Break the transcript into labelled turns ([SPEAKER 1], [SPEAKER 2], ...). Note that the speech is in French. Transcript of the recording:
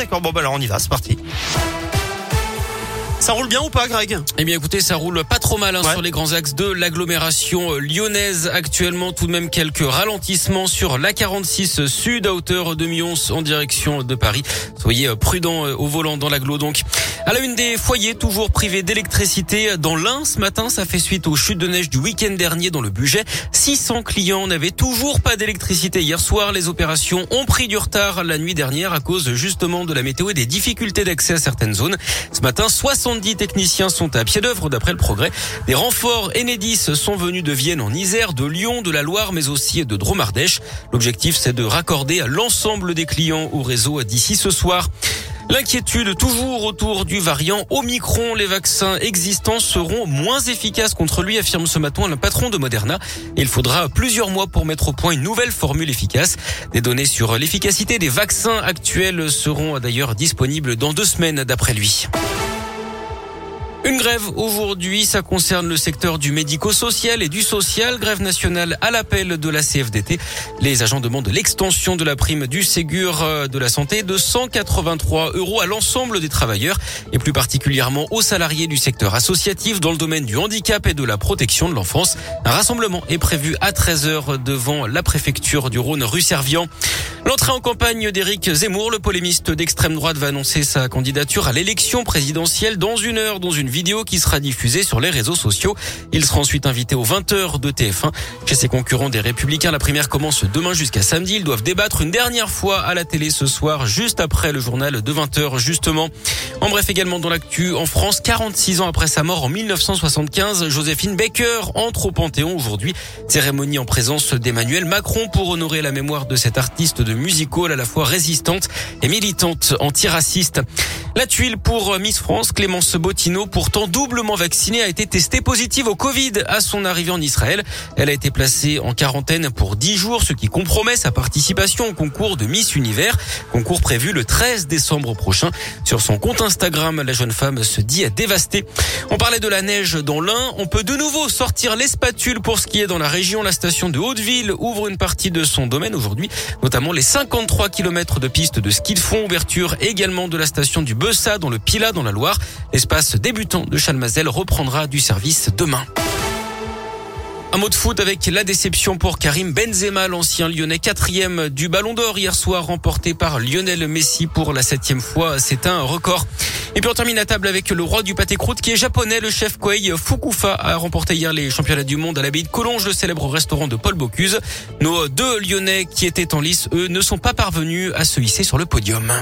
[SPEAKER 1] d'accord. Bon, bah alors on y va, c'est parti. Ça roule bien ou pas, Greg?
[SPEAKER 2] Eh bien, écoutez, ça roule pas trop mal hein, sur les grands axes de l'agglomération lyonnaise. Actuellement, tout de même quelques ralentissements sur la 46 sud à hauteur de Mions en direction de Paris. Soyez prudents au volant dans l'agglo donc. À la une des foyers toujours privés d'électricité dans l'Ain ce matin, ça fait suite aux chutes de neige du week-end dernier dans le budget. 600 clients n'avaient toujours pas d'électricité hier soir. Les opérations ont pris du retard la nuit dernière à cause justement de la météo et des difficultés d'accès à certaines zones. Ce matin, 70 techniciens sont à pied d'œuvre d'après le progrès. Des renforts Enedis sont venus de Vienne en Isère, de Lyon, de la Loire, mais aussi de Dromardèche. L'objectif, c'est de raccorder l'ensemble des clients au réseau d'ici ce soir. L'inquiétude toujours autour du variant Omicron. Les vaccins existants seront moins efficaces contre lui, affirme ce matin le patron de Moderna. Il faudra plusieurs mois pour mettre au point une nouvelle formule efficace. Des données sur l'efficacité des vaccins actuels seront d'ailleurs disponibles dans deux semaines d'après lui. Une grève aujourd'hui, ça concerne le secteur du médico-social et du social. Grève nationale à l'appel de la CFDT. Les agents demandent l'extension de la prime du Ségur euh, de la santé de 183 euros à l'ensemble des travailleurs et plus particulièrement aux salariés du secteur associatif dans le domaine du handicap et de la protection de l'enfance. Un rassemblement est prévu à 13h devant la préfecture du Rhône rue Servian. L'entrée en campagne d'Éric Zemmour, le polémiste d'extrême droite, va annoncer sa candidature à l'élection présidentielle dans une heure dans une vidéo qui sera diffusée sur les réseaux sociaux. Il sera ensuite invité aux 20h de TF1. Chez ses concurrents des Républicains, la première commence demain jusqu'à samedi. Ils doivent débattre une dernière fois à la télé ce soir, juste après le journal de 20h justement. En bref, également dans l'actu, en France, 46 ans après sa mort en 1975, Joséphine Baker entre au Panthéon aujourd'hui. Cérémonie en présence d'Emmanuel Macron pour honorer la mémoire de cet artiste de musical à la fois résistante et militante antiraciste. La tuile pour Miss France, Clémence Bottineau, pourtant doublement vaccinée, a été testée positive au Covid à son arrivée en Israël. Elle a été placée en quarantaine pour 10 jours, ce qui compromet sa participation au concours de Miss Univers, concours prévu le 13 décembre prochain. Sur son compte Instagram, la jeune femme se dit dévastée. On parlait de la neige dans l'Ain. On peut de nouveau sortir les spatules pour ce qui est dans la région. La station de Hauteville ouvre une partie de son domaine aujourd'hui, notamment les 53 km de pistes de ski de fond. Ouverture également de la station du Bessa dans le Pilat dans la Loire. L'espace débutant de Chalmazel reprendra du service demain. Un mot de foot avec la déception pour Karim Benzema, l'ancien lyonnais quatrième du Ballon d'Or hier soir remporté par Lionel Messi pour la septième fois. C'est un record. Et puis on termine à table avec le roi du pâté croûte qui est japonais. Le chef Koei Fukufa a remporté hier les championnats du monde à l'abbaye de Collonges, le célèbre restaurant de Paul Bocuse. Nos deux lyonnais qui étaient en lice, eux, ne sont pas parvenus à se hisser sur le podium.